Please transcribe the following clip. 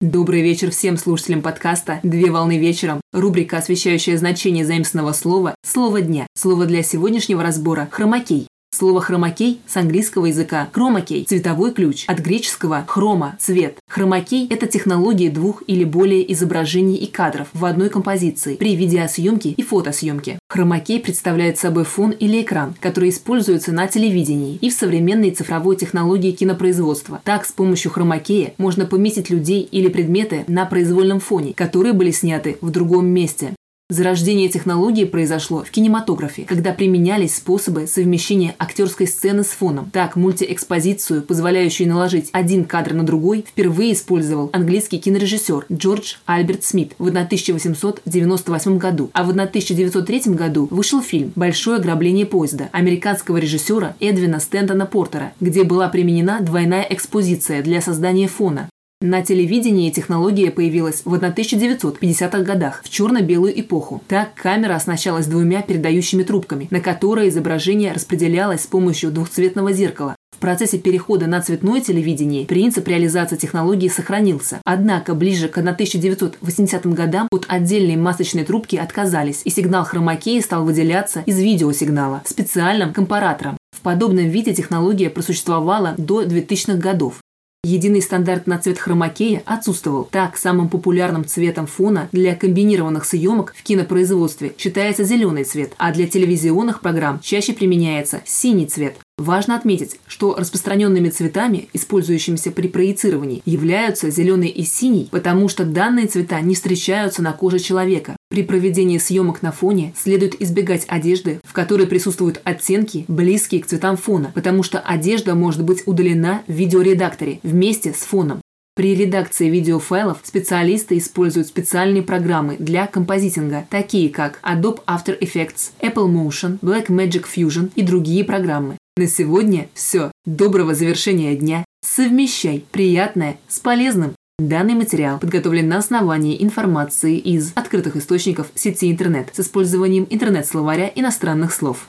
Добрый вечер всем слушателям подкаста «Две волны вечером». Рубрика, освещающая значение заимственного слова «Слово дня». Слово для сегодняшнего разбора – хромакей. Слово хромакей с английского языка хромакей – цветовой ключ, от греческого хрома – цвет. Хромакей – это технология двух или более изображений и кадров в одной композиции при видеосъемке и фотосъемке. Хромакей представляет собой фон или экран, который используется на телевидении и в современной цифровой технологии кинопроизводства. Так, с помощью хромакея можно поместить людей или предметы на произвольном фоне, которые были сняты в другом месте. Зарождение технологии произошло в кинематографе, когда применялись способы совмещения актерской сцены с фоном. Так, мультиэкспозицию, позволяющую наложить один кадр на другой, впервые использовал английский кинорежиссер Джордж Альберт Смит в 1898 году, а в 1903 году вышел фильм «Большое ограбление поезда» американского режиссера Эдвина Стентона Портера, где была применена двойная экспозиция для создания фона. На телевидении технология появилась в 1950-х годах, в черно-белую эпоху. Так камера оснащалась двумя передающими трубками, на которые изображение распределялось с помощью двухцветного зеркала. В процессе перехода на цветное телевидение принцип реализации технологии сохранился. Однако ближе к 1980 годам от отдельной масочной трубки отказались, и сигнал хромакеи стал выделяться из видеосигнала специальным компаратором. В подобном виде технология просуществовала до 2000-х годов. Единый стандарт на цвет хромакея отсутствовал. Так, самым популярным цветом фона для комбинированных съемок в кинопроизводстве считается зеленый цвет, а для телевизионных программ чаще применяется синий цвет. Важно отметить, что распространенными цветами, использующимися при проецировании, являются зеленый и синий, потому что данные цвета не встречаются на коже человека. При проведении съемок на фоне следует избегать одежды, в которой присутствуют оттенки, близкие к цветам фона, потому что одежда может быть удалена в видеоредакторе вместе с фоном. При редакции видеофайлов специалисты используют специальные программы для композитинга, такие как Adobe After Effects, Apple Motion, Blackmagic Fusion и другие программы. На сегодня все. Доброго завершения дня. Совмещай приятное с полезным. Данный материал подготовлен на основании информации из открытых источников сети интернет с использованием интернет-словаря иностранных слов.